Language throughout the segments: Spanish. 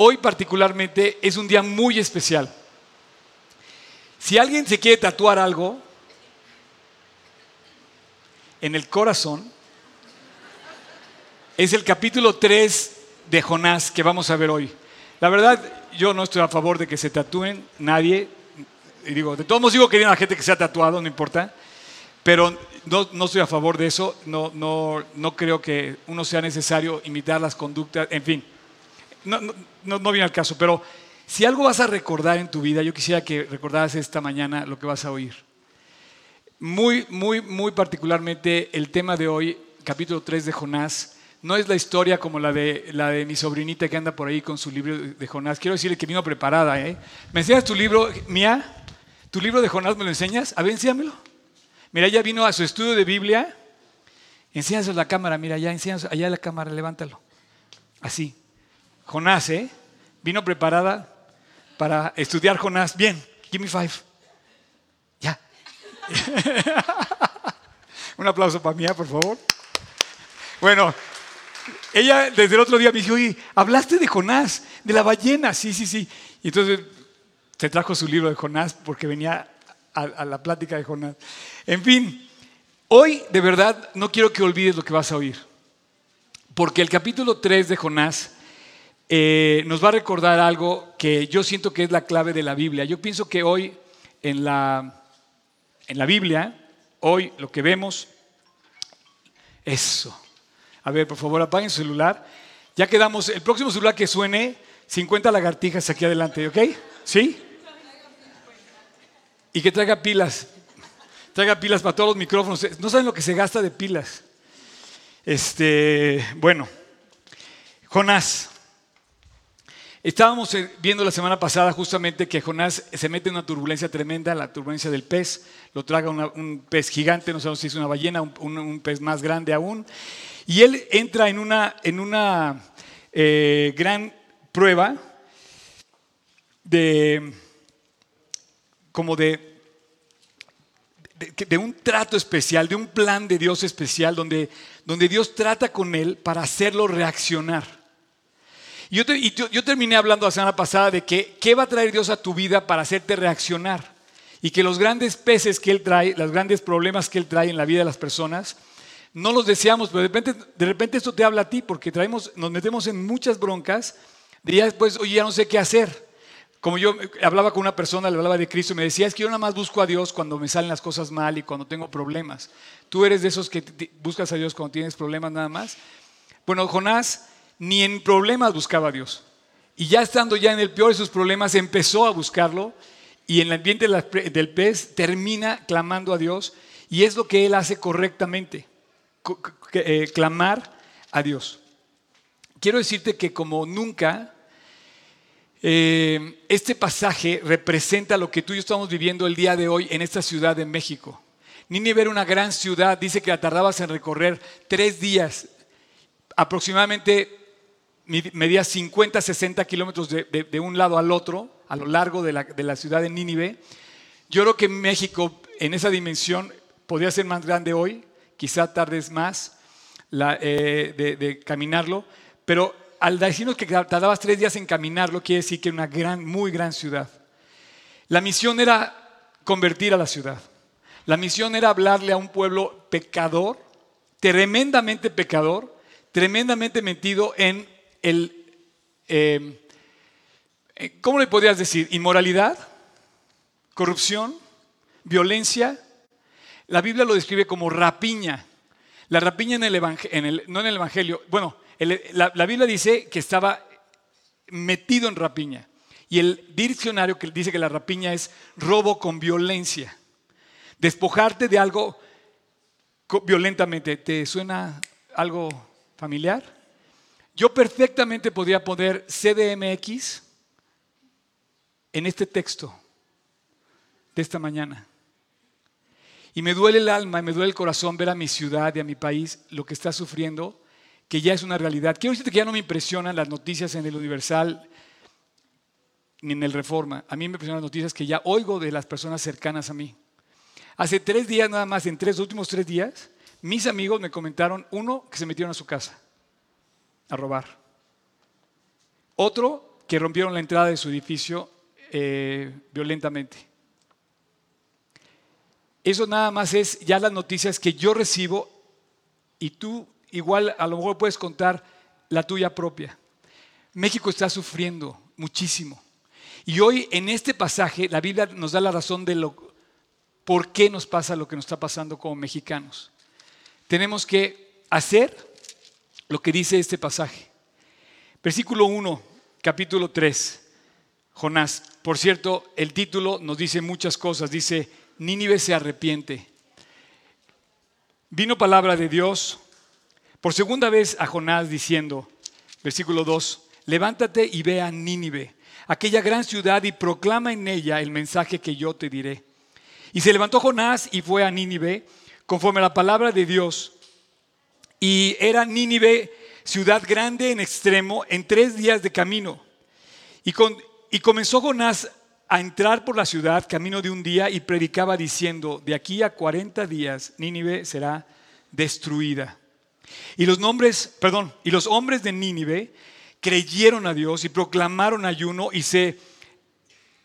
hoy particularmente es un día muy especial. Si alguien se quiere tatuar algo en el corazón, es el capítulo 3 de Jonás que vamos a ver hoy. La verdad, yo no estoy a favor de que se tatúen nadie. Y digo, de todos modos digo que hay una gente que se ha tatuado, no importa. Pero no, no estoy a favor de eso. No, no, no creo que uno sea necesario imitar las conductas. En fin, no, no, no viene al caso. Pero si algo vas a recordar en tu vida, yo quisiera que recordaras esta mañana lo que vas a oír. Muy, muy, muy particularmente el tema de hoy, capítulo 3 de Jonás no es la historia como la de, la de mi sobrinita que anda por ahí con su libro de Jonás. Quiero decirle que vino preparada. ¿eh? ¿Me enseñas tu libro, Mía? ¿Tu libro de Jonás me lo enseñas? A ver, enséñamelo. Mira, ella vino a su estudio de Biblia. Enséñaselo a la cámara, mira, ya enséñaselo, allá a la cámara, levántalo. Así. Jonás, ¿eh? Vino preparada para estudiar Jonás. Bien, give me five. Ya. Un aplauso para Mía, por favor. Bueno, ella desde el otro día me dijo, oye, hablaste de Jonás, de la ballena. Sí, sí, sí. Y entonces se trajo su libro de Jonás porque venía a, la plática de Jonás. En fin, hoy de verdad no quiero que olvides lo que vas a oír. Porque el capítulo 3 de Jonás eh, nos va a recordar algo que yo siento que es la clave de la Biblia. Yo pienso que hoy en la, en la Biblia, hoy lo que vemos, eso a ver, por favor, apaguen su celular. Ya quedamos, el próximo celular que suene, 50 lagartijas aquí adelante, ¿ok? ¿Sí? Y que traiga pilas. Traiga pilas para todos los micrófonos. No saben lo que se gasta de pilas. Este, bueno, Jonás. Estábamos eh, viendo la semana pasada justamente que Jonás se mete en una turbulencia tremenda, la turbulencia del pez, lo traga un pez gigante, no sabemos si es una ballena, un pez más grande aún, y él entra en una, en una eh, gran prueba de, como de, de, un trato especial, de un plan de Dios especial, donde, donde Dios trata con él para hacerlo reaccionar. Yo, terminé hablando la semana pasada de que qué va a traer Dios a tu vida para hacerte reaccionar. Y que los grandes peces que Él trae, los grandes problemas que Él trae en la vida de las personas, no los deseamos, pero de repente, de repente esto te habla a ti porque traemos, nos metemos en muchas broncas. Diría después, oye, ya no sé qué hacer. Como yo hablaba con una persona, le hablaba de Cristo y me decía, es que yo nada más busco a Dios cuando me salen las cosas mal y cuando tengo problemas. ¿Tú eres de esos que buscas a Dios cuando tienes problemas nada más? Bueno, Jonás ni en problemas buscaba a Dios. Y ya estando ya en el peor de sus problemas, empezó a buscarlo y en el ambiente del pez termina clamando a Dios y es lo que él hace correctamente. Eh, clamar a Dios. Quiero decirte que como nunca, eh, este pasaje representa lo que tú y yo estamos viviendo el día de hoy en esta ciudad de México. Nínive era una gran ciudad, dice que la tardabas en recorrer tres días, aproximadamente medía 50, 60 kilómetros de, un lado al otro, a lo largo de la, de ciudad de Nínive. Yo creo que México en esa dimensión podría ser más grande hoy, quizá tardes más eh, de, caminarlo, pero al decirnos que tardabas tres días en caminarlo, quiere decir que era una gran, muy gran ciudad. La misión era convertir a la ciudad. La misión era hablarle a un pueblo pecador, tremendamente pecador, tremendamente metido en em, eh, ¿cómo le podrías decir? Inmoralidad, corrupción, violencia, la Biblia lo describe como rapiña. La rapiña en el, evangelio, no en el Evangelio, bueno, la, Biblia dice que estaba metido en rapiña. Y el diccionario que dice que la rapiña es robo con violencia. Despojarte de algo violentamente. ¿Te suena algo familiar? Yo perfectamente podría poner CDMX en este texto de esta mañana. Y me duele el alma y me duele el corazón ver a mi ciudad y a mi país lo que está sufriendo, que ya es una realidad. Quiero decirte que ya no me impresionan las noticias en el Universal ni en el Reforma. A mí me impresionan las noticias que ya oigo de las personas cercanas a mí. Hace tres días nada más, en tres últimos tres días, mis amigos me comentaron, uno, que se metieron a su casa a robar. Otro, que rompieron la entrada de su edificio eh, violentamente. Eso nada más es ya las noticias que yo recibo y tú igual a lo mejor puedes contar la tuya propia. México está sufriendo muchísimo. Y hoy en este pasaje la Biblia nos da la razón de lo por qué nos pasa lo que nos está pasando como mexicanos. Tenemos que hacer lo que dice este pasaje. Versículo 1, capítulo 3. Jonás. Por cierto, el título nos dice muchas cosas. Dice, Nínive se arrepiente. Vino palabra de Dios por segunda vez a Jonás diciendo, versículo 2, levántate y ve a Nínive, aquella gran ciudad, y proclama en ella el mensaje que yo te diré. Y se levantó Jonás y fue a Nínive, conforme a la palabra de Dios. Y era Nínive ciudad grande en extremo, en tres días de camino. Y, y comenzó Jonás a entrar por la ciudad camino de un día y predicaba diciendo, de aquí a 40 días Nínive será destruida. Y los nombres, perdón, y los hombres de Nínive creyeron a Dios y proclamaron ayuno y se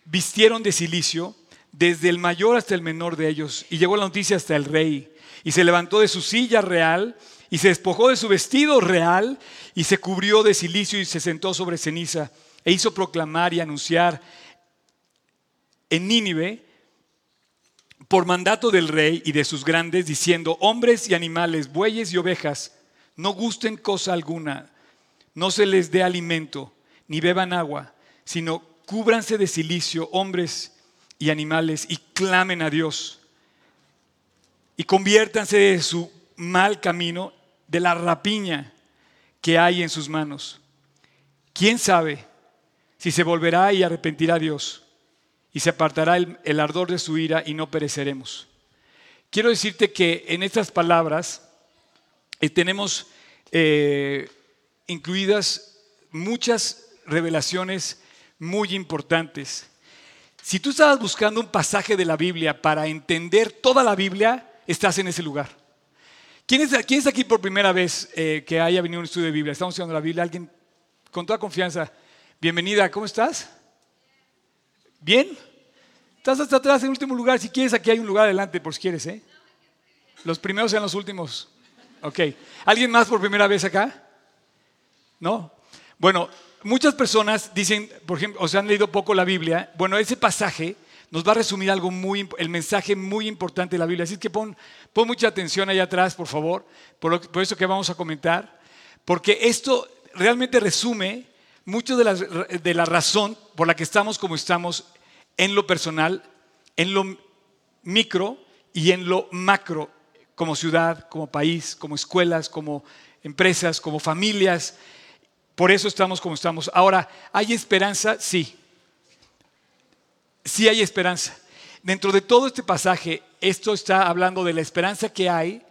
vistieron de silicio, desde el mayor hasta el menor de ellos. Y llegó la noticia hasta el rey. Y se levantó de su silla real y se despojó de su vestido real y se cubrió de silicio y se sentó sobre ceniza e hizo proclamar y anunciar en Nínive por mandato del rey y de sus grandes, diciendo, hombres y animales, bueyes y ovejas, no gusten cosa alguna, no se les dé alimento, ni beban agua, sino cúbranse de silicio, hombres y animales, y clamen a Dios, y conviértanse de su mal camino, de la rapiña que hay en sus manos. ¿Quién sabe si se volverá y arrepentirá Dios? y se apartará el, ardor de su ira y no pereceremos. Quiero decirte que en estas palabras eh, tenemos eh, incluidas muchas revelaciones muy importantes. Si tú estabas buscando un pasaje de la Biblia para entender toda la Biblia, estás en ese lugar. ¿Quién es, aquí por primera vez eh, que haya venido a un estudio de Biblia? Estamos estudiando la Biblia. Alguien con toda confianza. Bienvenida, ¿cómo estás? ¿Bien? Estás hasta atrás en último lugar. Si quieres, aquí hay un lugar adelante, por si quieres, ¿eh? Los primeros sean los últimos. Ok. ¿Alguien más por primera vez acá? ¿No? Bueno, muchas personas dicen, por ejemplo, o se han leído poco la Biblia. Bueno, ese pasaje nos va a resumir algo muy, el mensaje muy importante de la Biblia. Así que pon, mucha atención allá atrás, por favor, por, por eso que vamos a comentar. Porque esto realmente resume mucho de la, de la razón por la que estamos como estamos en lo personal, en lo micro y en lo macro, como ciudad, como país, como escuelas, como empresas, como familias. Por eso estamos como estamos. Ahora, ¿hay esperanza? Sí. Sí hay esperanza. Dentro de todo este pasaje, esto está hablando de la esperanza que hay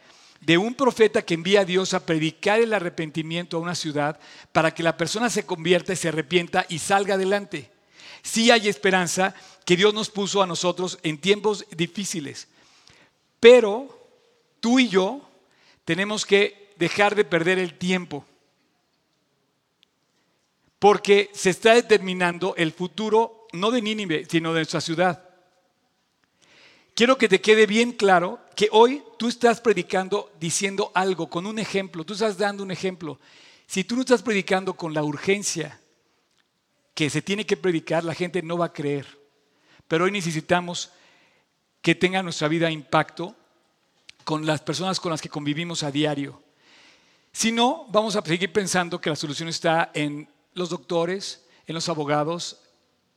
de un profeta que envía a Dios a predicar el arrepentimiento a una ciudad para que la persona se convierta se arrepienta y salga adelante. Sí hay esperanza que Dios nos puso a nosotros en tiempos difíciles, pero tú y yo tenemos que dejar de perder el tiempo, porque se está determinando el futuro no de Nínive, sino de nuestra ciudad. Quiero que te quede bien claro que hoy tú estás predicando diciendo algo, con un ejemplo, tú estás dando un ejemplo. Si tú no estás predicando con la urgencia que se tiene que predicar, la gente no va a creer. Pero hoy necesitamos que tenga nuestra vida impacto con las personas con las que convivimos a diario. Si no, vamos a seguir pensando que la solución está en los doctores, en los abogados,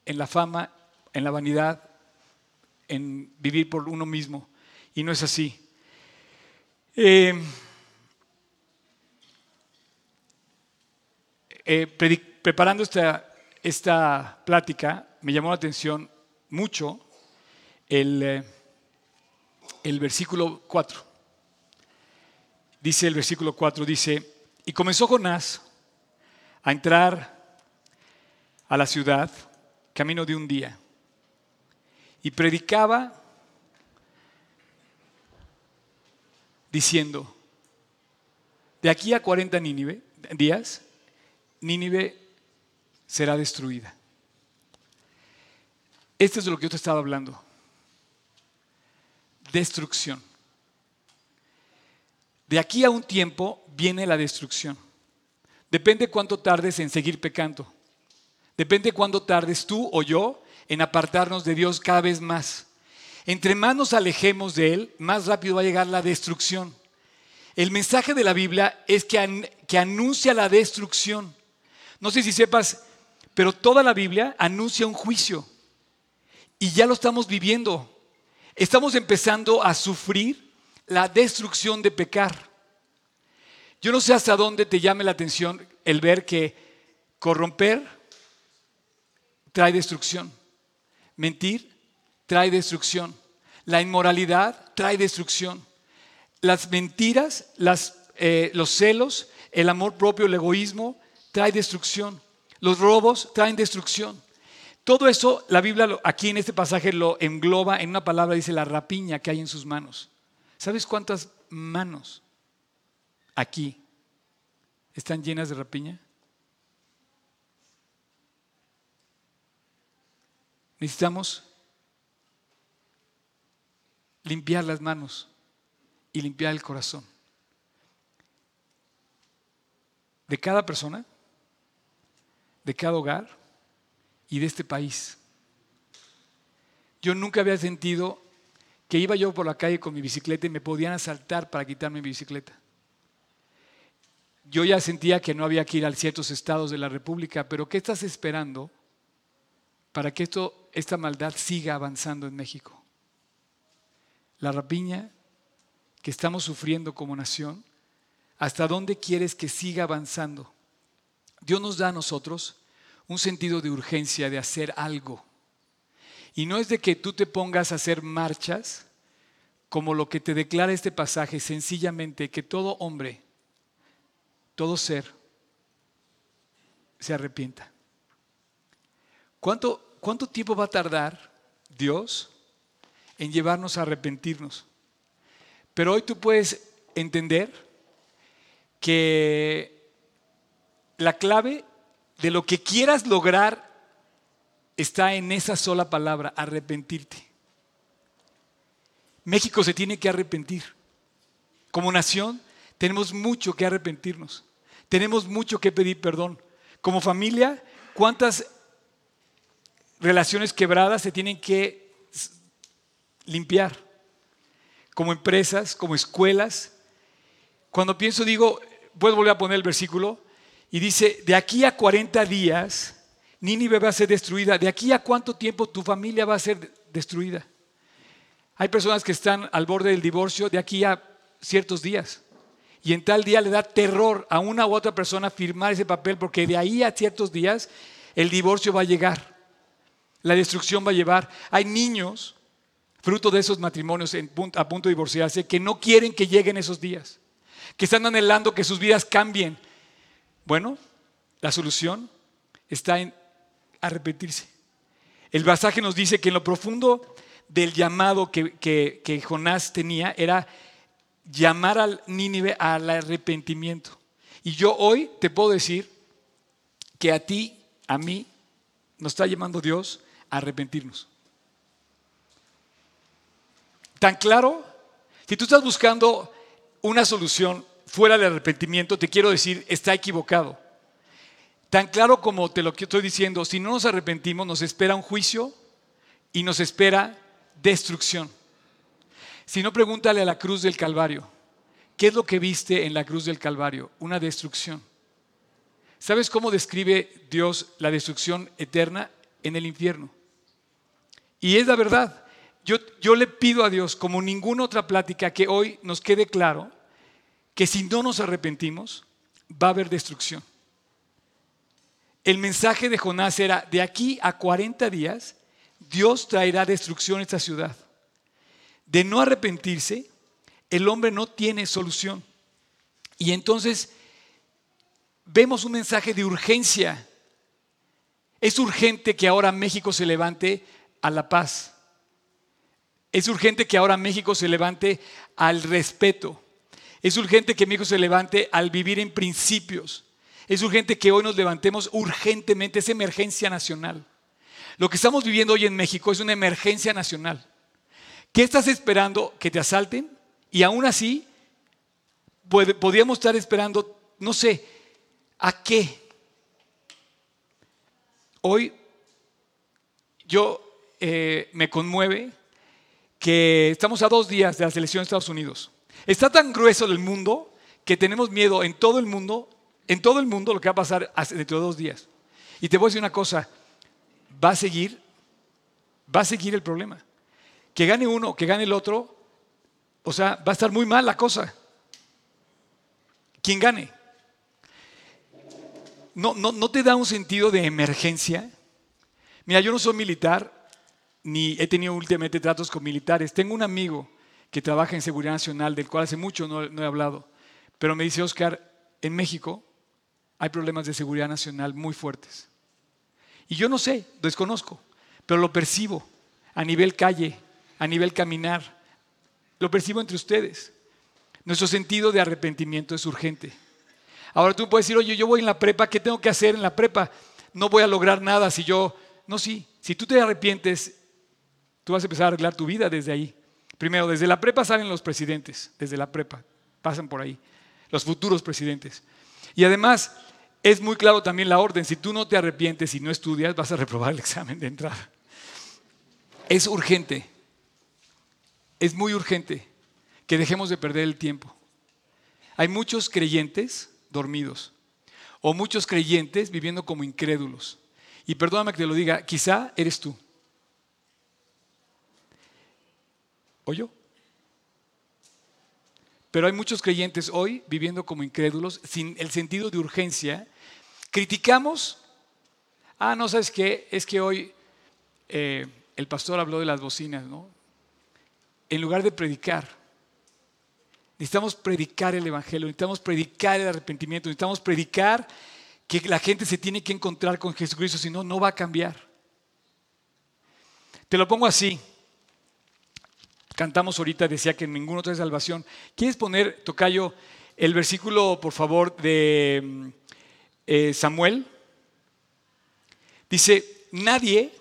en la fama, en la vanidad, en vivir por uno mismo. Y no es así. Eh, eh, preparando esta, esta plática, me llamó la atención mucho el, eh, el versículo 4. Dice el versículo 4, dice, y comenzó Jonás a entrar a la ciudad camino de un día y predicaba diciendo, de aquí a 40 Nínive, días, Nínive será destruida. Esto es de lo que yo te estaba hablando. Destrucción. De aquí a un tiempo viene la destrucción. Depende cuánto tardes en seguir pecando. Depende cuánto tardes tú o yo en apartarnos de Dios cada vez más. Entre más nos alejemos de Él, más rápido va a llegar la destrucción. El mensaje de la Biblia es que anuncia la destrucción. No sé si sepas, pero toda la Biblia anuncia un juicio. Y ya lo estamos viviendo. Estamos empezando a sufrir la destrucción de pecar. Yo no sé hasta dónde te llame la atención el ver que corromper trae destrucción. Mentir trae destrucción. La inmoralidad trae destrucción. Las mentiras, eh, los celos, el amor propio, el egoísmo, trae destrucción. Los robos traen destrucción. Todo eso, la Biblia aquí en este pasaje lo engloba en una palabra, dice la rapiña que hay en sus manos. ¿Sabes cuántas manos aquí están llenas de rapiña? Necesitamos limpiar las manos y limpiar el corazón de cada persona, de cada hogar y de este país. Yo nunca había sentido que iba yo por la calle con mi bicicleta y me podían asaltar para quitarme mi bicicleta. Yo ya sentía que no había que ir a ciertos estados de la República, pero ¿qué estás esperando para que esto, esta maldad siga avanzando en México? La rapiña que estamos sufriendo como nación, ¿hasta dónde quieres que siga avanzando? Dios nos da a nosotros un sentido de urgencia de hacer algo. Y no es de que tú te pongas a hacer marchas, como lo que te declara este pasaje, sencillamente que todo hombre, todo ser, se arrepienta. ¿Cuánto, cuánto tiempo va a tardar Dios en llevarnos a arrepentirnos? Pero hoy tú puedes entender que la clave de lo que quieras lograr está en esa sola palabra, arrepentirte. México se tiene que arrepentir. Como nación tenemos mucho que arrepentirnos. Tenemos mucho que pedir perdón. Como familia, ¿cuántas relaciones quebradas se tienen que limpiar? Como empresas, como escuelas. Cuando pienso, digo, puedo volver a poner el versículo, y dice, de aquí a 40 días, Nínive va a ser destruida. ¿De aquí a cuánto tiempo tu familia va a ser destruida? Hay personas que están al borde del divorcio de aquí a ciertos días. Y en tal día le da terror a una u otra persona firmar ese papel porque de ahí a ciertos días el divorcio va a llegar. La destrucción va a llevar. Hay niños, fruto de esos matrimonios a punto de divorciarse, que no quieren que lleguen esos días. Que están anhelando que sus vidas cambien bueno, la solución está en arrepentirse. El pasaje nos dice que en lo profundo del llamado que, Jonás tenía era llamar al Nínive al arrepentimiento. Y yo hoy te puedo decir que a ti, a mí, nos está llamando Dios arrepentirnos. Tan claro, si tú estás buscando una solución fuera del arrepentimiento, te quiero decir, está equivocado. Tan claro como te lo estoy diciendo, si no nos arrepentimos, nos espera un juicio y nos espera destrucción. Si no, pregúntale a la cruz del Calvario, ¿qué es lo que viste en la cruz del Calvario? Una destrucción. ¿Sabes cómo describe Dios la destrucción eterna en el infierno? Y es la verdad. Yo, yo le pido a Dios, como ninguna otra plática, que hoy nos quede claro que si no nos arrepentimos, va a haber destrucción. El mensaje de Jonás era, de aquí a 40 días, Dios traerá destrucción a esta ciudad. De no arrepentirse, el hombre no tiene solución. Y entonces vemos un mensaje de urgencia. Es urgente que ahora México se levante a la paz. Es urgente que ahora México se levante al respeto. Es urgente que mi hijo se levante al vivir en principios. Es urgente que hoy nos levantemos urgentemente, es emergencia nacional. Lo que estamos viviendo hoy en México es una emergencia nacional. ¿Qué estás esperando? ¿Que te asalten? Y aún así, podríamos estar esperando, no sé, ¿a qué? Hoy yo eh, me conmueve que estamos a dos días de las elecciones de Estados Unidos. Está tan grueso el mundo que tenemos miedo en todo el mundo, en todo el mundo lo que va a pasar dentro de dos días. Y te voy a decir una cosa, va a seguir, va a seguir el problema. Que gane uno, que gane el otro, o sea, va a estar muy mal la cosa. ¿Quién gane? ¿No, no, no te da un sentido de emergencia? Mira, yo no soy militar, ni he tenido últimamente tratos con militares. Tengo un amigo que trabaja en Seguridad Nacional, del cual hace mucho no, he hablado, pero me dice, Oscar, en México hay problemas de seguridad nacional muy fuertes. Y yo no sé, desconozco, pero lo percibo a nivel calle, a nivel caminar, lo percibo entre ustedes. Nuestro sentido de arrepentimiento es urgente. Ahora tú puedes decir, oye, yo voy en la prepa, ¿qué tengo que hacer en la prepa? No voy a lograr nada si yo... No, sí, si tú te arrepientes, tú vas a empezar a arreglar tu vida desde ahí. Primero, desde la prepa salen los presidentes, desde la prepa, pasan por ahí, los futuros presidentes. Y además, es muy claro también la orden, si tú no te arrepientes y no estudias, vas a reprobar el examen de entrada. Es urgente, es muy urgente que dejemos de perder el tiempo. Hay muchos creyentes dormidos o muchos creyentes viviendo como incrédulos. Y perdóname que te lo diga, quizá eres tú. ¿O yo? Pero hay muchos creyentes hoy viviendo como incrédulos sin el sentido de urgencia. Criticamos. Ah, no, ¿sabes qué? Es que hoy eh, el pastor habló de las bocinas, ¿no? En lugar de predicar. Necesitamos predicar el Evangelio, necesitamos predicar el arrepentimiento, necesitamos predicar que la gente se tiene que encontrar con Jesucristo, si no, no va a cambiar. Te lo pongo así. Cantamos ahorita, decía que en ninguna otra salvación. ¿Quieres poner, Tocayo, el versículo, por favor, de mm, eh, Samuel? Dice, nadie,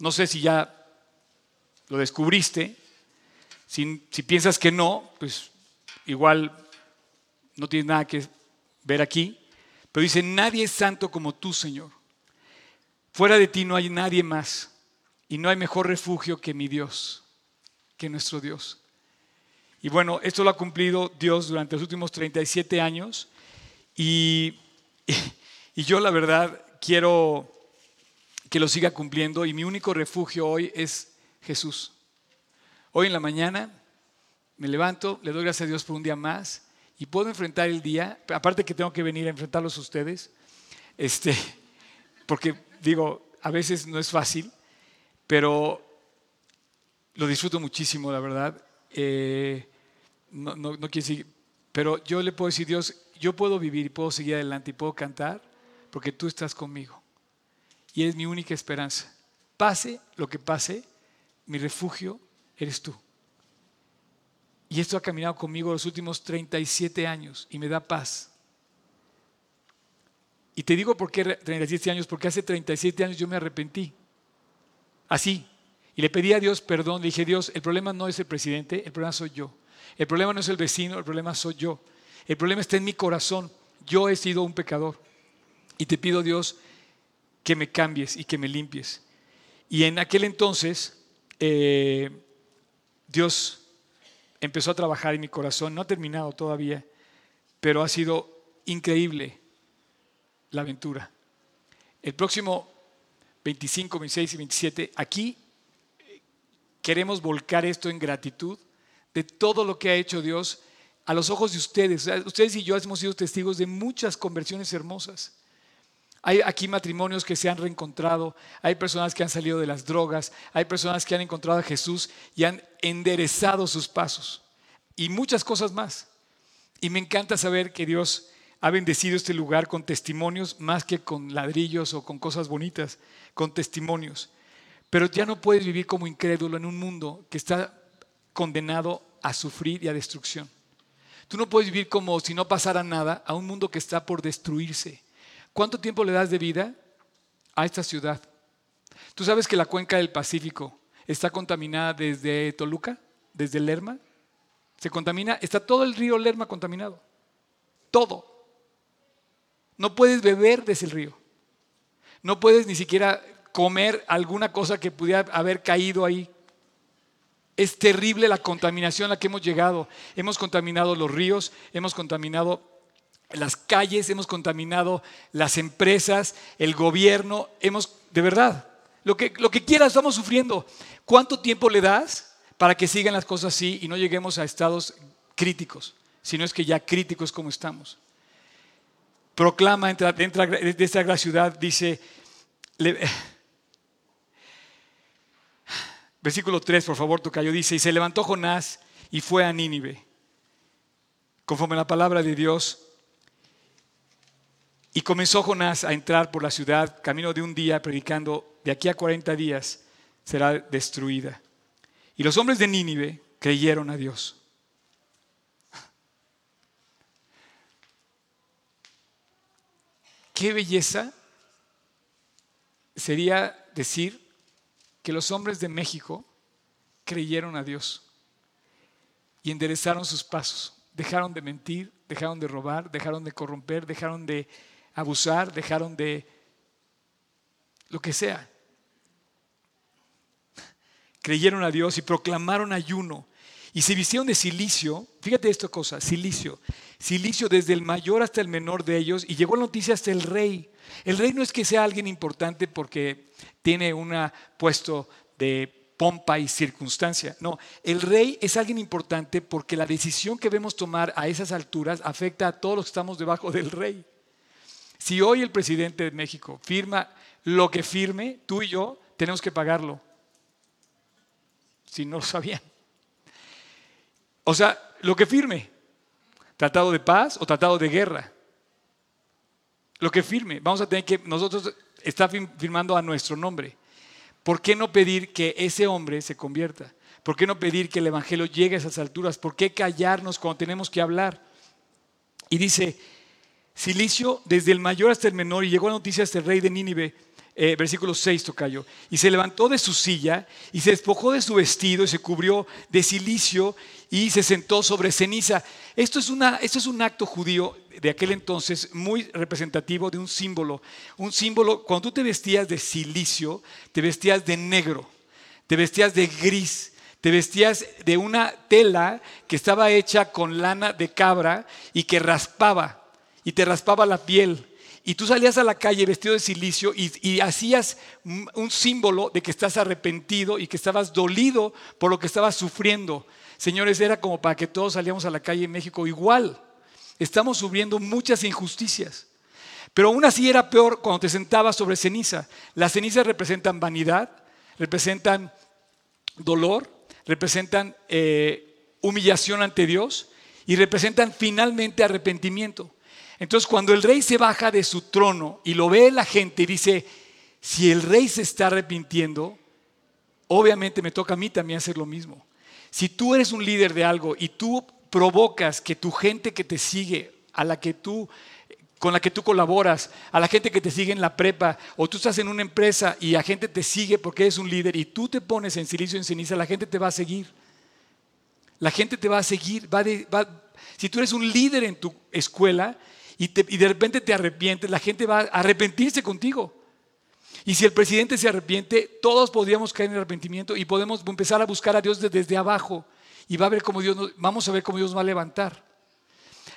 no sé si ya lo descubriste, si, si piensas que no, pues igual no tienes nada que ver aquí. Pero dice, nadie es santo como tú, Señor. Fuera de ti no hay nadie más. Y no hay mejor refugio que mi Dios, que nuestro Dios. Y bueno, esto lo ha cumplido Dios durante los últimos 37 años. Y, y yo la verdad quiero que lo siga cumpliendo. Y mi único refugio hoy es Jesús. Hoy en la mañana me levanto, le doy gracias a Dios por un día más y puedo enfrentar el día, aparte que tengo que venir a enfrentarlos a ustedes, este, porque digo, a veces no es fácil, pero lo disfruto muchísimo, la verdad. Eh, no, no, quiero decir, pero yo le puedo decir, Dios, yo puedo vivir y puedo seguir adelante y puedo cantar porque tú estás conmigo. Y eres mi única esperanza. Pase lo que pase, mi refugio eres tú. Y esto ha caminado conmigo los últimos 37 años y me da paz. Y te digo por qué 37 años, porque hace 37 años yo me arrepentí. Así. Y le pedí a Dios perdón. Le dije, Dios, el problema no es el presidente, el problema soy yo. El problema no es el vecino, el problema soy yo. El problema está en mi corazón. Yo he sido un pecador. Y te pido, Dios, que me cambies y que me limpies. Y en aquel entonces, eh, Dios empezó a trabajar en mi corazón, no ha terminado todavía, pero ha sido increíble la aventura. El próximo 25, 26 y 27, aquí queremos volcar esto en gratitud de todo lo que ha hecho Dios a los ojos de ustedes. Ustedes y yo hemos sido testigos de muchas conversiones hermosas. Hay aquí matrimonios que se han reencontrado, hay personas que han salido de las drogas, hay personas que han encontrado a Jesús y han enderezado sus pasos y muchas cosas más. Y me encanta saber que Dios ha bendecido este lugar con testimonios más que con ladrillos o con cosas bonitas, con testimonios. Pero ya no puedes vivir como incrédulo en un mundo que está condenado a sufrir y a destrucción. Tú no puedes vivir como si no pasara nada a un mundo que está por destruirse. ¿Cuánto tiempo le das de vida a esta ciudad? ¿Tú sabes que la cuenca del Pacífico está contaminada desde Toluca, desde Lerma? Se contamina, está todo el río Lerma contaminado. Todo. No puedes beber desde el río. No puedes ni siquiera comer alguna cosa que pudiera haber caído ahí. Es terrible la contaminación a la que hemos llegado. Hemos contaminado los ríos, hemos contaminado las calles, hemos contaminado las empresas, el gobierno, hemos, de verdad, lo que, lo que quieras, estamos sufriendo. ¿Cuánto tiempo le das para que sigan las cosas así y no lleguemos a estados críticos, si no es que ya críticos como estamos? Proclama entra, de esta ciudad, dice, versículo 3, por favor, Tocayo, dice, y se levantó Jonás y fue a Nínive, conforme a la palabra de Dios. Y comenzó Jonás a entrar por la ciudad, camino de un día, predicando, de aquí a 40 días será destruida. Y los hombres de Nínive creyeron a Dios. Qué belleza sería decir que los hombres de México creyeron a Dios y enderezaron sus pasos. Dejaron de mentir, dejaron de robar, dejaron de corromper, dejaron de abusar, dejaron de lo que sea. Creyeron a Dios y proclamaron ayuno. Y se vistieron de silicio, fíjate esta cosa, silicio, silicio desde el mayor hasta el menor de ellos, y llegó la noticia hasta el rey. El rey no es que sea alguien importante porque tiene un puesto de pompa y circunstancia. No, el rey es alguien importante porque la decisión que vemos tomar a esas alturas afecta a todos los que estamos debajo del rey. Si hoy el presidente de México firma lo que firme, tú y yo tenemos que pagarlo. Si no lo sabían. O sea, lo que firme. Tratado de paz o tratado de guerra. Lo que firme. Vamos a tener que, nosotros está firmando a nuestro nombre. ¿Por qué no pedir que ese hombre se convierta? ¿Por qué no pedir que el Evangelio llegue a esas alturas? ¿Por qué callarnos cuando tenemos que hablar? Y dice, Silicio desde el mayor hasta el menor, y llegó la noticia hasta el rey de Nínive, eh, versículo 6 tocayo, y se levantó de su silla y se despojó de su vestido y se cubrió de silicio y se sentó sobre ceniza. Esto es, una, esto es un acto judío de aquel entonces muy representativo de un símbolo. Un símbolo, cuando tú te vestías de silicio, te vestías de negro, te vestías de gris, te vestías de una tela que estaba hecha con lana de cabra y que raspaba y te raspaba la piel. Y tú salías a la calle vestido de silicio y, hacías un símbolo de que estás arrepentido y que estabas dolido por lo que estabas sufriendo. Señores, era como para que todos salíamos a la calle en México igual. Estamos sufriendo muchas injusticias. Pero aún así era peor cuando te sentabas sobre ceniza. Las cenizas representan vanidad, representan dolor, representan eh, humillación ante Dios y representan finalmente arrepentimiento. Entonces cuando el rey se baja de su trono y lo ve la gente y dice, si el rey se está arrepintiendo, obviamente me toca a mí también hacer lo mismo. Si tú eres un líder de algo y tú provocas que tu gente que te sigue, a la que tú con la que tú colaboras, a la gente que te sigue en la prepa, o tú estás en una empresa y la gente te sigue porque eres un líder y tú te pones en silicio en ceniza, la gente te va a seguir. La gente te va a seguir. si tú eres un líder en tu escuela, y, de repente te arrepientes, la gente va a arrepentirse contigo. Y si el presidente se arrepiente, todos podríamos caer en arrepentimiento y podemos empezar a buscar a Dios desde, abajo y va a ver cómo Dios vamos a ver cómo Dios va a levantar.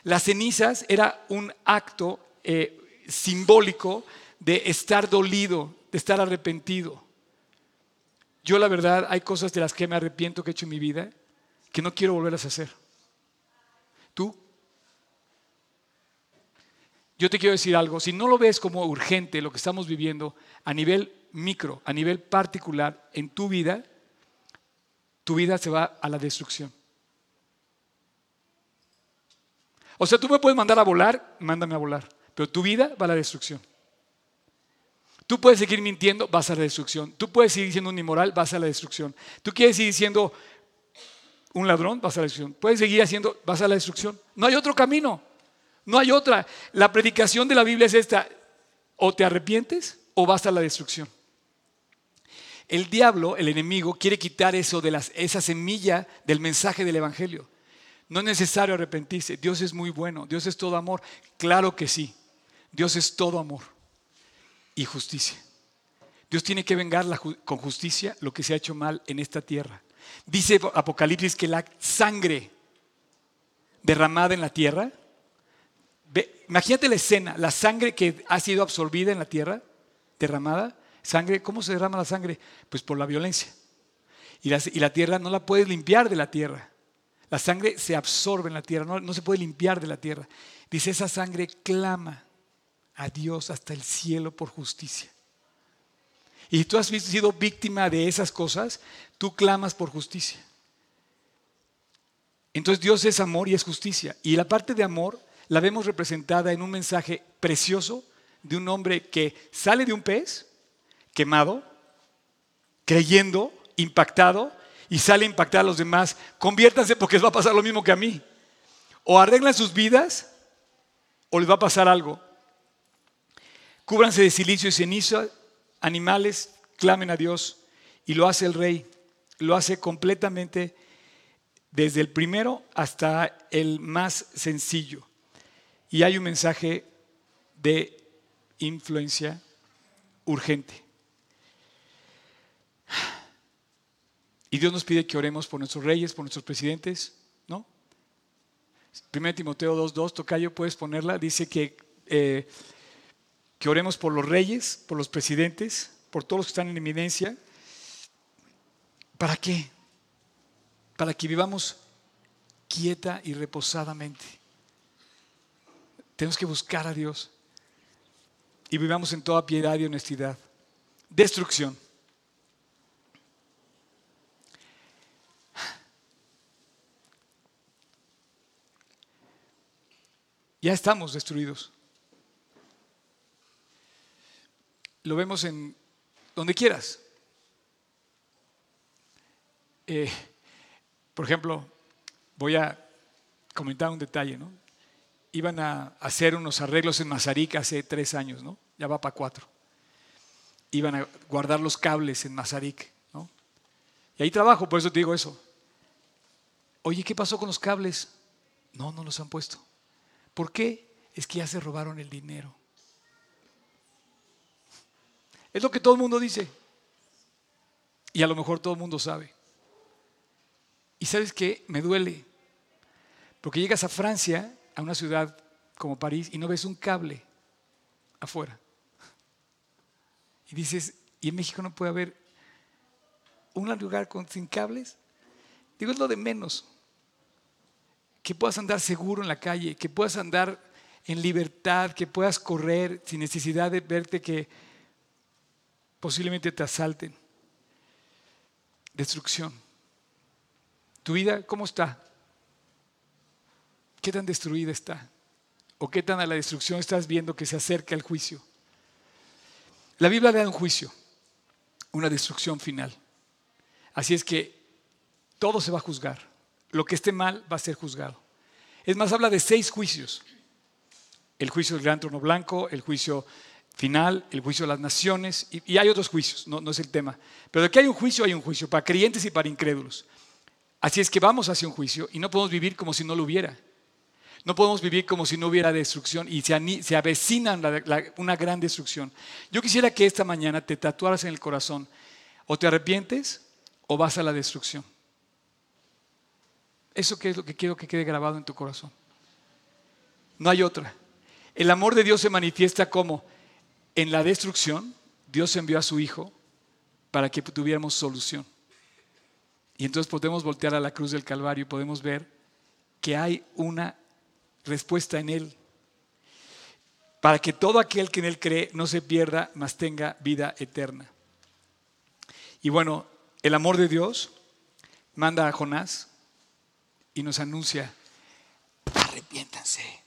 Las cenizas era un acto eh, simbólico de estar dolido, de estar arrepentido. Yo la verdad hay cosas de las que me arrepiento que he hecho en mi vida que no quiero volverlas a hacer. ¿Tú? Yo te quiero decir algo, si no lo ves como urgente lo que estamos viviendo a nivel micro, a nivel particular en tu vida, tu vida se va a la destrucción. O sea, tú me puedes mandar a volar, mándame a volar, pero tu vida va a la destrucción. Tú puedes seguir mintiendo, vas a la destrucción. Tú puedes seguir siendo un inmoral, vas a la destrucción. Tú quieres seguir siendo un ladrón, vas a la destrucción. Puedes seguir haciendo, vas a la destrucción. No hay otro camino. No hay otra. La predicación de la Biblia es esta. O te arrepientes o vas a la destrucción. El diablo, el enemigo, quiere quitar eso de las, esa semilla del mensaje del Evangelio. No es necesario arrepentirse. Dios es muy bueno. Dios es todo amor. Claro que sí. Dios es todo amor y justicia. Dios tiene que vengar con justicia lo que se ha hecho mal en esta tierra. Dice Apocalipsis que la sangre derramada en la tierra, imagínate la escena, la sangre que ha sido absorbida en la tierra, derramada, sangre, ¿cómo se derrama la sangre? Pues por la violencia. Y la, tierra no la puedes limpiar de la tierra. La sangre se absorbe en la tierra, no, no se puede limpiar de la tierra. Dice, esa sangre clama a Dios hasta el cielo por justicia. Y tú has sido víctima de esas cosas, tú clamas por justicia. Entonces Dios es amor y es justicia. Y la parte de amor la vemos representada en un mensaje precioso de un hombre que sale de un pez quemado, creyendo, impactado, y sale a impactar a los demás. Conviértanse porque les va a pasar lo mismo que a mí. O arreglan sus vidas o les va a pasar algo. Cúbranse de silicio y ceniza, animales, clamen a Dios. Y lo hace el rey. Lo hace completamente desde el primero hasta el más sencillo. Y hay un mensaje de influencia urgente. Y Dios nos pide que oremos por nuestros reyes, por nuestros presidentes, ¿no? 1 Timoteo 2.2, Tocayo, puedes ponerla, dice que eh, que oremos por los reyes, por los presidentes, por todos los que están en eminencia. ¿Para qué? Para que vivamos quieta y reposadamente. Tenemos que buscar a Dios y vivamos en toda piedad y honestidad. Destrucción. Ya estamos destruidos. lo vemos en donde quieras. Eh, por ejemplo, voy a comentar un detalle, ¿no? Iban a hacer unos arreglos en Mazarik hace tres años, ¿no? Ya va para cuatro. Iban a guardar los cables en Mazarik, ¿no? Y ahí trabajo, por eso te digo eso. Oye, ¿qué pasó con los cables? No, no los han puesto. ¿Por qué? Es que ya se robaron el dinero. Es lo que todo el mundo dice. Y a lo mejor todo el mundo sabe. Y sabes qué? Me duele. Porque llegas a Francia, a una ciudad como París, y no ves un cable afuera. Y dices, ¿y en México no puede haber un lugar con, sin cables? Digo, es lo de menos. Que puedas andar seguro en la calle, que puedas andar en libertad, que puedas correr sin necesidad de verte que posiblemente te asalten. Destrucción. ¿Tu vida cómo está? ¿Qué tan destruida está? ¿O qué tan a la destrucción estás viendo que se acerca el juicio? La Biblia da un juicio, una destrucción final. Así es que todo se va a juzgar. Lo que esté mal va a ser juzgado. Es más, habla de seis juicios. El juicio del gran trono blanco, el juicio final, el juicio de las naciones, y, hay otros juicios, no, es el tema. Pero de que hay un juicio, hay un juicio, para creyentes y para incrédulos. Así es que vamos hacia un juicio y no podemos vivir como si no lo hubiera. No podemos vivir como si no hubiera destrucción y se, se avecina una gran destrucción. Yo quisiera que esta mañana te tatuaras en el corazón, o te arrepientes o vas a la destrucción. Eso es lo que quiero que quede grabado en tu corazón. No hay otra. El amor de Dios se manifiesta como en la destrucción, Dios envió a su Hijo para que tuviéramos solución. Y entonces podemos voltear a la cruz del Calvario y podemos ver que hay una respuesta en Él. Para que todo aquel que en Él cree no se pierda, mas tenga vida eterna. Y bueno, el amor de Dios manda a Jonás y nos anuncia, arrepiéntanse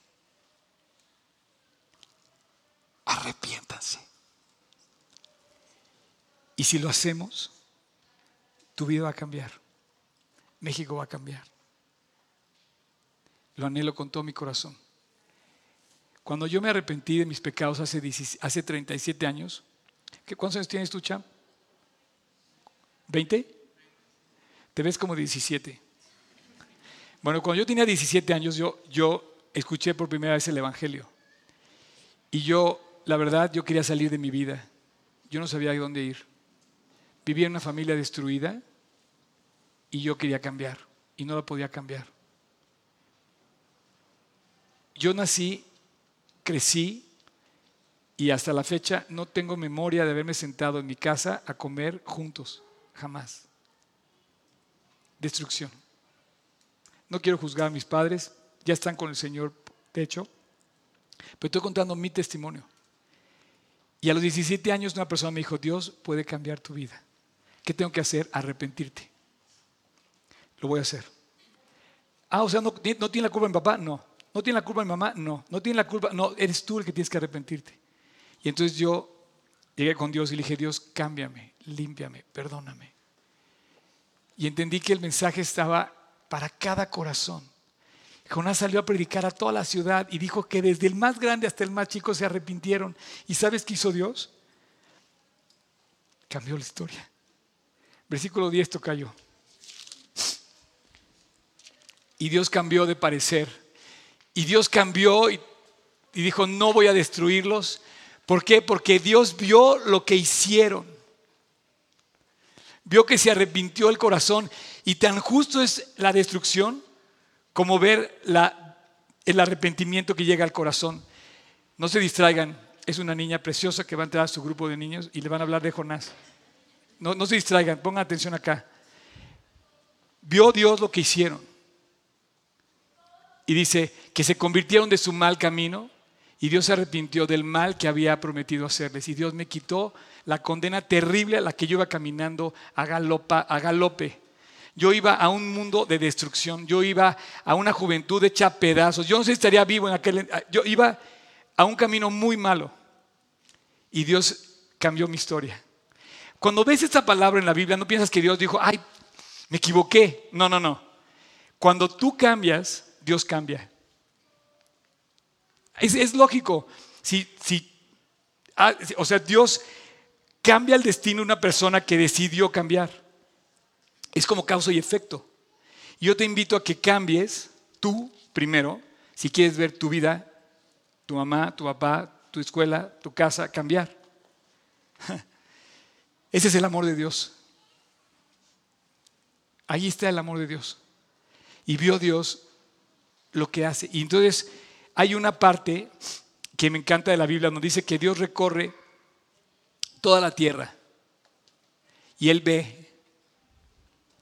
arrepiéntanse. Y si lo hacemos, tu vida va a cambiar. México va a cambiar. Lo anhelo con todo mi corazón. Cuando yo me arrepentí de mis pecados hace, hace 37 años, ¿qué, ¿cuántos años tienes tú, Cham? ¿20? Te ves como 17. Bueno, cuando yo tenía 17 años, yo, yo escuché por primera vez el Evangelio. Y yo, la verdad, yo quería salir de mi vida. Yo no sabía dónde ir. Vivía en una familia destruida y yo quería cambiar y no lo podía cambiar. Yo nací, crecí y hasta la fecha no tengo memoria de haberme sentado en mi casa a comer juntos, jamás. Destrucción. No quiero juzgar a mis padres, ya están con el Señor, de hecho, pero estoy contando mi testimonio. Y a los 17 años una persona me dijo, Dios puede cambiar tu vida. ¿Qué tengo que hacer? Arrepentirte. Lo voy a hacer. Ah, o sea, ¿no, ¿no tiene la culpa mi papá? No. ¿No tiene la culpa mi mamá? No. ¿No tiene la culpa? No, eres tú el que tienes que arrepentirte. Y entonces yo llegué con Dios y le dije, Dios, cámbiame, límpiame, perdóname. Y entendí que el mensaje estaba para cada corazón. Jonás salió a predicar a toda la ciudad y dijo que desde el más grande hasta el más chico se arrepintieron. ¿Y sabes qué hizo Dios? Cambió la historia. Versículo 10 cayó. Y Dios cambió de parecer. Y Dios cambió y, dijo, no voy a destruirlos. ¿Por qué? Porque Dios vio lo que hicieron. Vio que se arrepintió el corazón. Y tan justo es la destrucción como ver el arrepentimiento que llega al corazón. No se distraigan, es una niña preciosa que va a entrar a su grupo de niños y le van a hablar de Jonás. No, no se distraigan, pongan atención acá. Vio Dios lo que hicieron. Y dice que se convirtieron de su mal camino y Dios se arrepintió del mal que había prometido hacerles. Y Dios me quitó la condena terrible a la que yo iba caminando a, galopa, a galope. Yo iba a un mundo de destrucción, yo iba a una juventud hecha pedazos. Yo no sé si estaría vivo en aquel... Yo iba a un camino muy malo y Dios cambió mi historia. Cuando ves esta palabra en la Biblia, no piensas que Dios dijo, ay, me equivoqué. No, no, no. Cuando tú cambias, Dios cambia. Es, lógico. Si, si, ah, o sea, Dios cambia el destino de una persona que decidió cambiar. Es como causa y efecto. Yo te invito a que cambies tú primero, si quieres ver tu vida, tu mamá, tu papá, tu escuela, tu casa, cambiar. Ese es el amor de Dios. Ahí está el amor de Dios. Y vio Dios lo que hace. Y entonces hay una parte que me encanta de la Biblia donde dice que Dios recorre toda la tierra. Y Él ve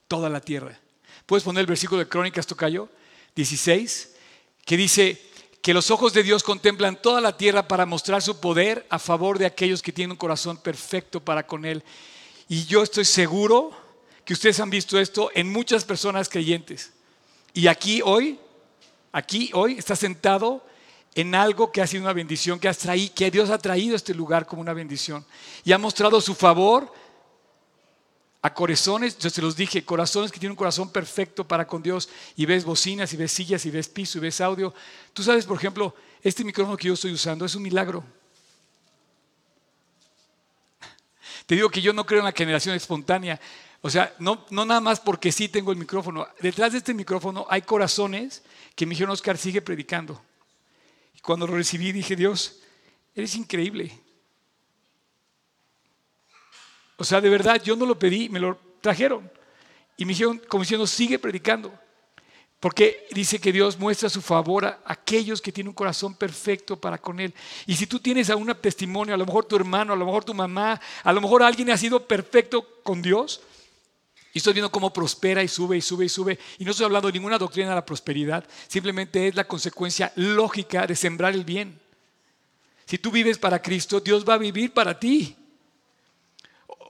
toda la tierra. ¿Puedes poner el versículo de Crónicas, Tocayo? 16, que dice que los ojos de Dios contemplan toda la tierra para mostrar su poder a favor de aquellos que tienen un corazón perfecto para con Él. Y yo estoy seguro que ustedes han visto esto en muchas personas creyentes. Y aquí hoy, aquí hoy está sentado en algo que ha sido una bendición, que, has traído, que Dios ha traído a este lugar como una bendición. Y ha mostrado su favor a corazones, yo se los dije, corazones que tienen un corazón perfecto para con Dios y ves bocinas y ves sillas y ves piso y ves audio. Tú sabes, por ejemplo, este micrófono que yo estoy usando es un milagro. Te digo que yo no creo en la generación espontánea. O sea, no, no nada más porque sí tengo el micrófono. Detrás de este micrófono hay corazones que me dijeron, Oscar, sigue predicando. Y cuando lo recibí dije, Dios, eres increíble. O sea, de verdad, yo no lo pedí, me lo trajeron. Y me dijeron, como diciendo, sigue predicando. Porque dice que Dios muestra su favor a aquellos que tienen un corazón perfecto para con Él. Y si tú tienes a un testimonio, a lo mejor tu hermano, a lo mejor tu mamá, a lo mejor alguien ha sido perfecto con Dios, y estoy viendo cómo prospera y sube y sube y sube. Y no estoy hablando de ninguna doctrina de la prosperidad, simplemente es la consecuencia lógica de sembrar el bien. Si tú vives para Cristo, Dios va a vivir para ti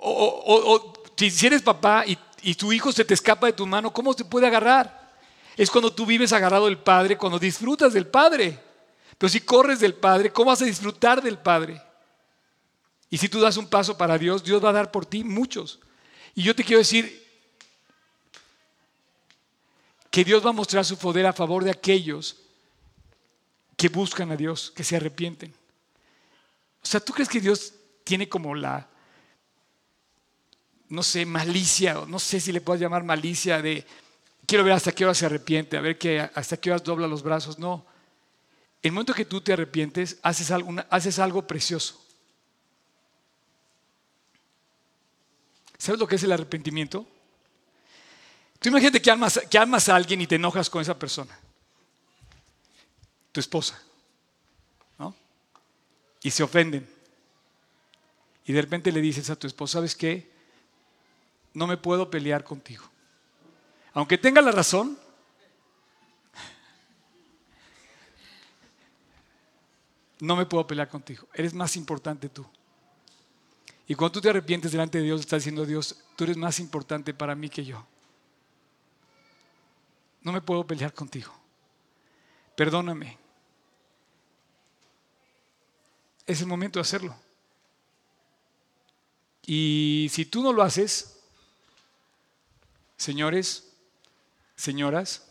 o, si eres papá y, y tu hijo se te escapa de tu mano, ¿cómo se puede agarrar? Es cuando tú vives agarrado del Padre, cuando disfrutas del Padre. Pero si corres del Padre, ¿cómo vas a disfrutar del Padre? Y si tú das un paso para Dios, Dios va a dar por ti muchos. Y yo te quiero decir, que Dios va a mostrar su poder a favor de aquellos que buscan a Dios, que se arrepienten. O sea, ¿tú crees que Dios tiene como la, no sé, malicia, no sé si le puedes llamar malicia de, quiero ver hasta qué hora se arrepiente, a ver que hasta qué hora dobla los brazos? No. El momento que tú te arrepientes, haces algo, haces algo precioso. ¿Sabes lo que es el arrepentimiento? Tú imagínate que amas, que amas a alguien y te enojas con esa persona. Tu esposa. ¿No? Y se ofenden. Y de repente le dices a tu esposa, ¿sabes qué? No me puedo pelear contigo. Aunque tenga la razón, no me puedo pelear contigo. Eres más importante tú. Y cuando tú te arrepientes delante de Dios, estás diciendo Dios, tú eres más importante para mí que yo. No me puedo pelear contigo. Perdóname. Es el momento de hacerlo. Y si tú no lo haces, señores, señoras,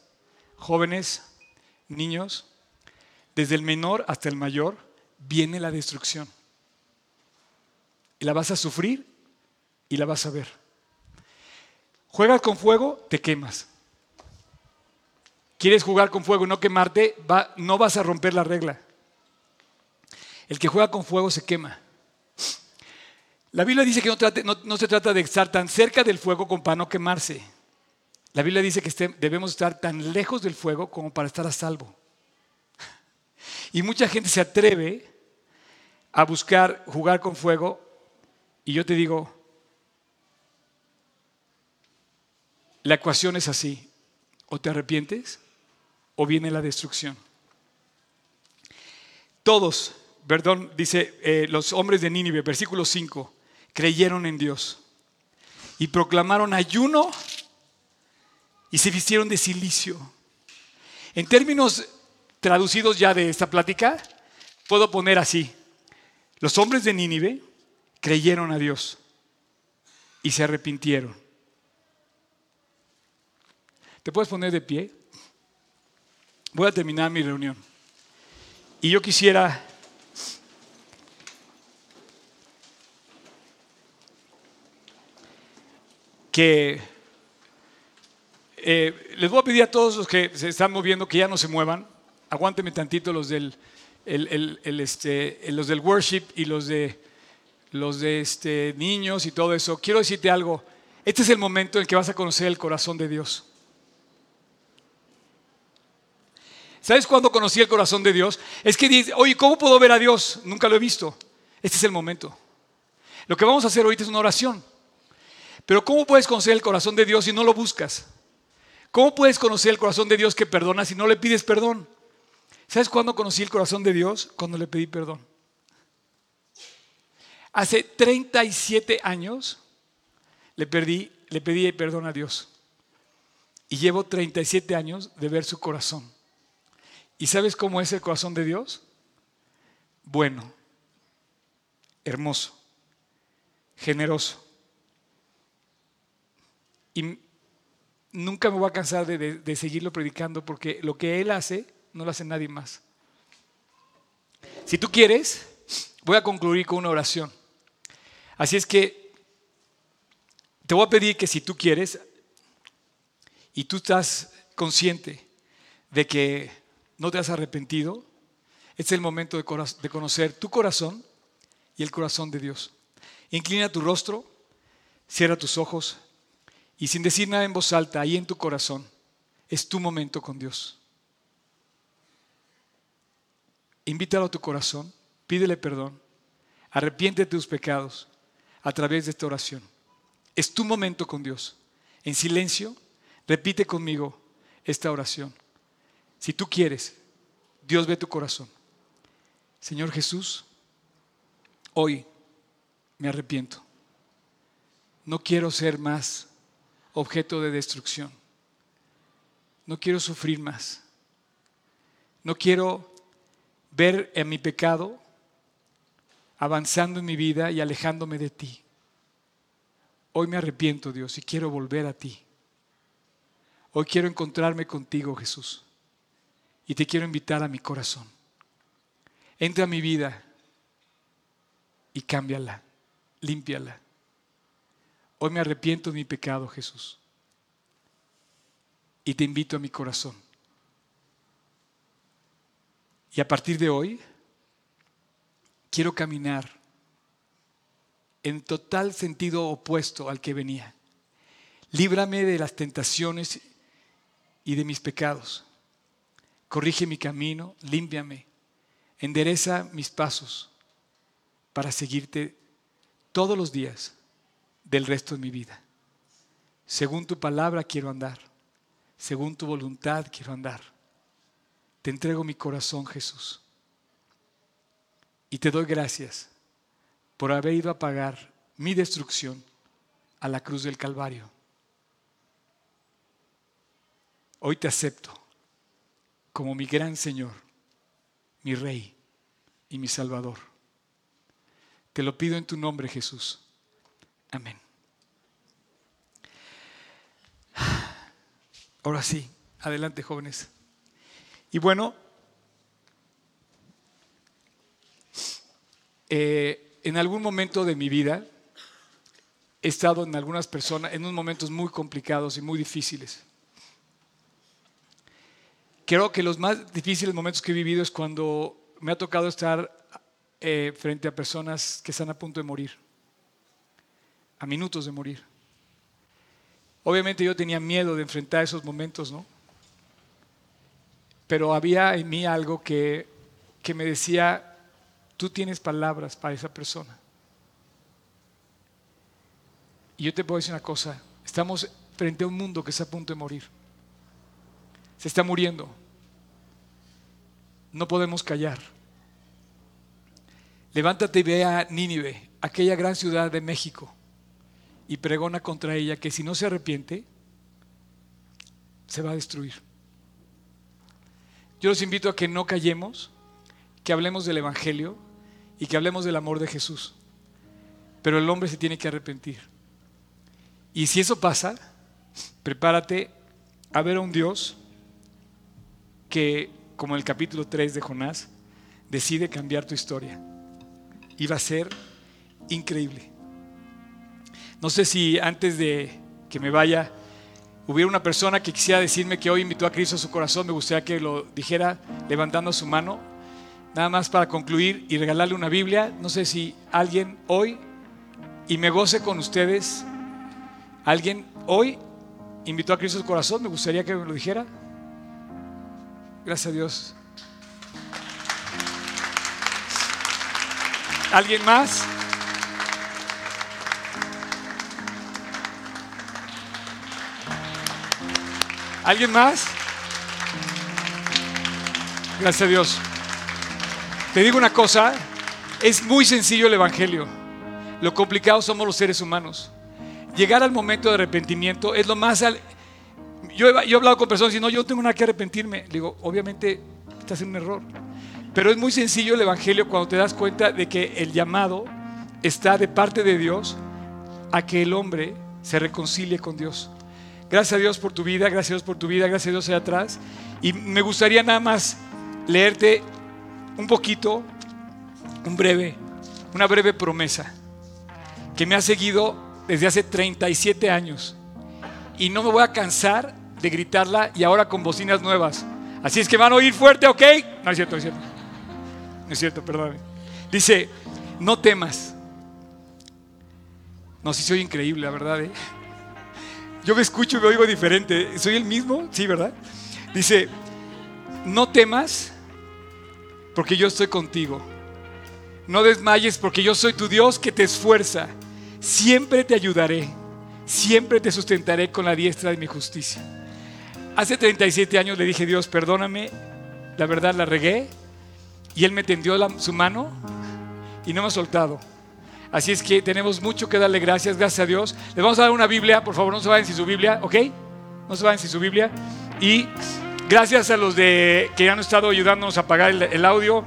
jóvenes, niños, desde el menor hasta el mayor, viene la destrucción. Y la vas a sufrir y la vas a ver. Juegas con fuego, te quemas. ¿Quieres jugar con fuego y no quemarte? no vas a romper la regla. El que juega con fuego se quema. La Biblia dice que no, se trata de estar tan cerca del fuego como para no quemarse. La Biblia dice que debemos estar tan lejos del fuego como para estar a salvo. Y mucha gente se atreve a buscar jugar con fuego y yo te digo, la ecuación es así, o te arrepientes o viene la destrucción. Todos, perdón, dice eh, los hombres de Nínive, versículo 5, creyeron en Dios y proclamaron ayuno y se vistieron de silicio. En términos traducidos ya de esta plática, puedo poner así, los hombres de Nínive creyeron a Dios y se arrepintieron. ¿Te puedes poner de pie? Voy a terminar mi reunión. Y yo quisiera que eh, les voy a pedir a todos los que se están moviendo que ya no se muevan. Aguánteme tantito los del, este, los del worship y los de los de este, niños y todo eso, quiero decirte algo. Este es el momento en que vas a conocer el corazón de Dios. ¿Sabes cuándo conocí el corazón de Dios? Es que dice, oye, ¿cómo puedo ver a Dios? Nunca lo he visto. Este es el momento. Lo que vamos a hacer ahorita es una oración. Pero ¿cómo puedes conocer el corazón de Dios si no lo buscas? ¿Cómo puedes conocer el corazón de Dios que perdona si no le pides perdón? ¿Sabes cuándo conocí el corazón de Dios? Cuando le pedí perdón. Hace 37 años le, pedí perdón a Dios. Y llevo 37 años de ver su corazón. ¿Y sabes cómo es el corazón de Dios? Bueno, hermoso, generoso. Y nunca me voy a cansar de, seguirlo predicando porque lo que Él hace no lo hace nadie más. Si tú quieres, voy a concluir con una oración. Así es que te voy a pedir que si tú quieres y tú estás consciente de que no te has arrepentido, es el momento de conocer tu corazón y el corazón de Dios. Inclina tu rostro, cierra tus ojos y sin decir nada en voz alta, ahí en tu corazón, es tu momento con Dios. Invítalo a tu corazón, pídele perdón, arrepiente de tus pecados a través de esta oración. Es tu momento con Dios. En silencio, repite conmigo esta oración. Si tú quieres, Dios ve tu corazón. Señor Jesús, hoy me arrepiento. No quiero ser más objeto de destrucción. No quiero sufrir más. No quiero ver en mi pecado avanzando en mi vida y alejándome de ti. Hoy me arrepiento, Dios, y quiero volver a ti. Hoy quiero encontrarme contigo, Jesús. Y te quiero invitar a mi corazón. Entra a mi vida y cámbiala, límpiala. Hoy me arrepiento de mi pecado, Jesús. Y te invito a mi corazón. Y a partir de hoy, quiero caminar en total sentido opuesto al que venía. Líbrame de las tentaciones y de mis pecados. Corrige mi camino, límpiame, endereza mis pasos para seguirte todos los días del resto de mi vida. Según tu palabra quiero andar, según tu voluntad quiero andar. Te entrego mi corazón, Jesús. Y te doy gracias por haber ido a pagar mi destrucción a la cruz del Calvario. Hoy te acepto como mi gran Señor, mi Rey y mi Salvador. Te lo pido en tu nombre, Jesús. Amén. Ahora sí, adelante jóvenes. Y bueno, eh, en algún momento de mi vida he estado en algunas personas, en unos momentos muy complicados y muy difíciles. Creo que los más difíciles momentos que he vivido es cuando me ha tocado estar eh, frente a personas que están a punto de morir, a minutos de morir. Obviamente yo tenía miedo de enfrentar esos momentos, ¿no? Pero había en mí algo que, que me decía, tú tienes palabras para esa persona. Y yo te puedo decir una cosa, estamos frente a un mundo que está a punto de morir se está muriendo. No podemos callar. Levántate y ve a Nínive, aquella gran ciudad de México, y pregona contra ella que si no se arrepiente, se va a destruir. Yo los invito a que no callemos, que hablemos del Evangelio y que hablemos del amor de Jesús. Pero el hombre se tiene que arrepentir. Y si eso pasa, prepárate a ver a un Dios que, como el capítulo 3 de Jonás, decide cambiar tu historia. Y va a ser increíble. No sé si antes de que me vaya hubiera una persona que quisiera decirme que hoy invitó a Cristo a su corazón, me gustaría que lo dijera levantando su mano. Nada más para concluir y regalarle una Biblia. No sé si alguien hoy, y me goce con ustedes, alguien hoy invitó a Cristo a su corazón, me gustaría que me lo dijera. Gracias a Dios. ¿Alguien más? ¿Alguien más? Gracias a Dios. Te digo una cosa, es muy sencillo el Evangelio. Lo complicado somos los seres humanos. Llegar al momento de arrepentimiento es lo más yo he, hablado con personas y no, yo tengo nada que arrepentirme. Le digo, obviamente estás en un error. Pero es muy sencillo el Evangelio cuando te das cuenta de que el llamado está de parte de Dios a que el hombre se reconcilie con Dios. Gracias a Dios por tu vida, gracias a Dios por tu vida, gracias a Dios allá atrás. Y me gustaría nada más leerte un poquito, un breve, una breve promesa que me ha seguido desde hace 37 años. Y no me voy a cansar de gritarla y ahora con bocinas nuevas. Así es que van a oír fuerte, ¿ok? No es cierto, no es cierto. No es cierto, perdón. Dice, no temas. No, si soy increíble, la verdad. ¿eh? Yo me escucho y me oigo diferente. ¿Soy el mismo? Sí, ¿verdad? Dice, no temas porque yo estoy contigo. No desmayes porque yo soy tu Dios que te esfuerza. Siempre te ayudaré. Siempre te sustentaré con la diestra de mi justicia. Hace 37 años le dije, Dios, perdóname, la verdad la regué. Y Él me tendió su mano y no me ha soltado. Así es que tenemos mucho que darle gracias, gracias a Dios. Les vamos a dar una Biblia, por favor, no se vayan sin su Biblia, ¿ok? No se vayan sin su Biblia. Y gracias a los de, que han estado ayudándonos a pagar el, el audio.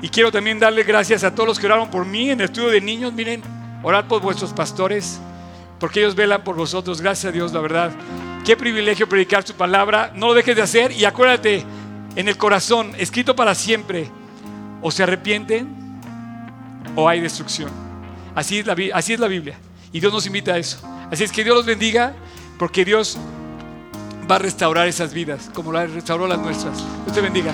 Y quiero también darle gracias a todos los que oraron por mí en el estudio de niños. Miren, orar por vuestros pastores, porque ellos velan por vosotros. Gracias a Dios, la verdad Qué privilegio predicar su palabra. No lo dejes de hacer y acuérdate, en el corazón, escrito para siempre, o se arrepienten o hay destrucción. Así es la, así es la Biblia. Y Dios nos invita a eso. Así es que Dios los bendiga porque Dios va a restaurar esas vidas como la restauró las nuestras. Dios te bendiga.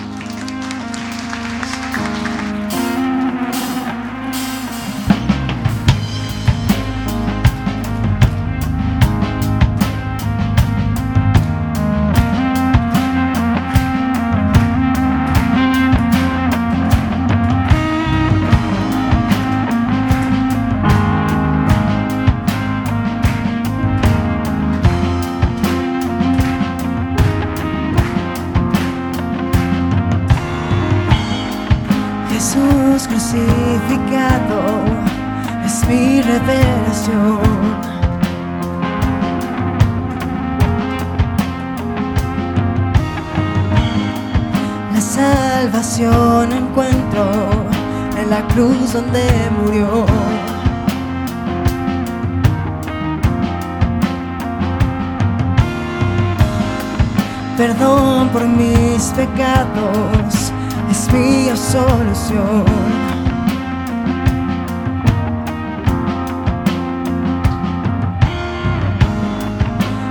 Pecados es mi solución.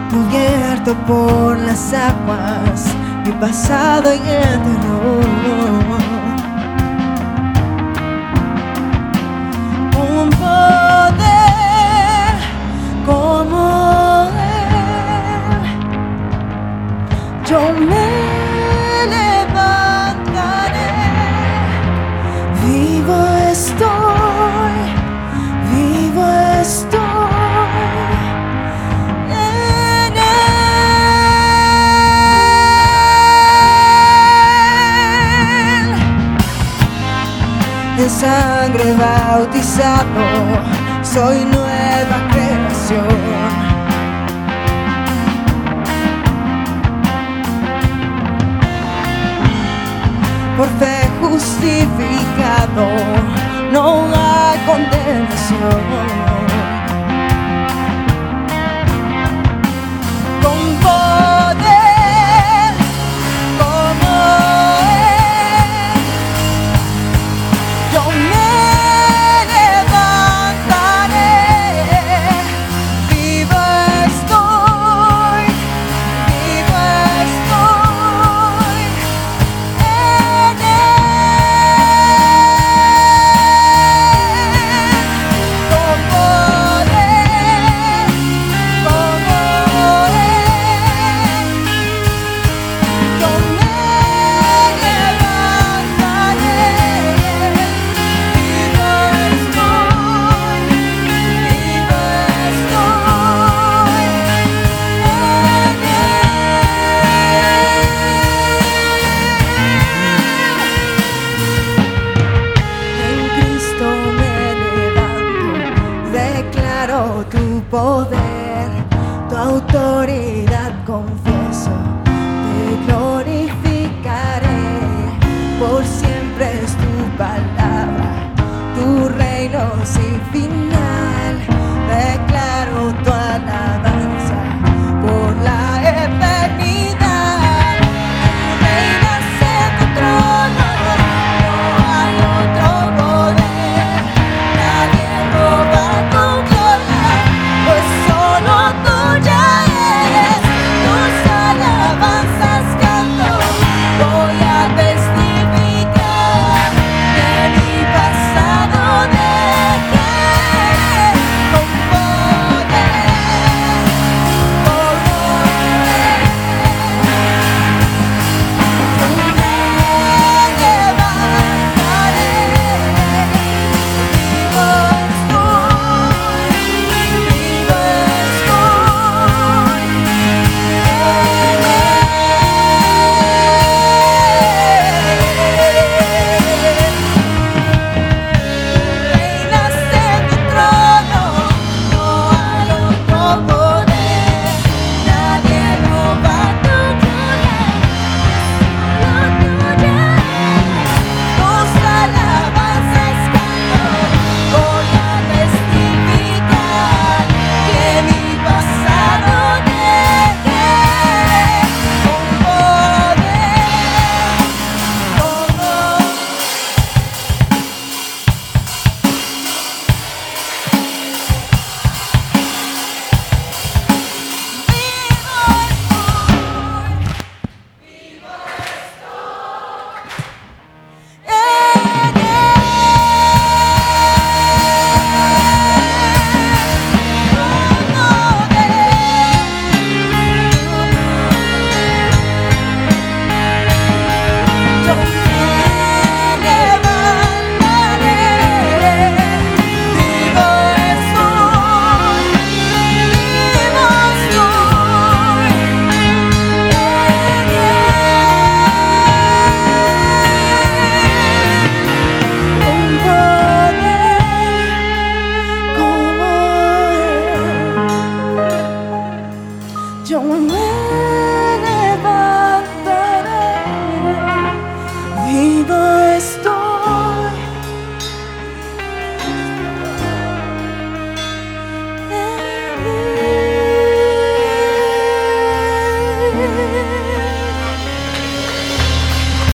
Cubierto por las aguas, mi pasado en el terror. Un poder como él, yo me sangre bautizado, soy nueva creación. por fe justificado, no hay condenación.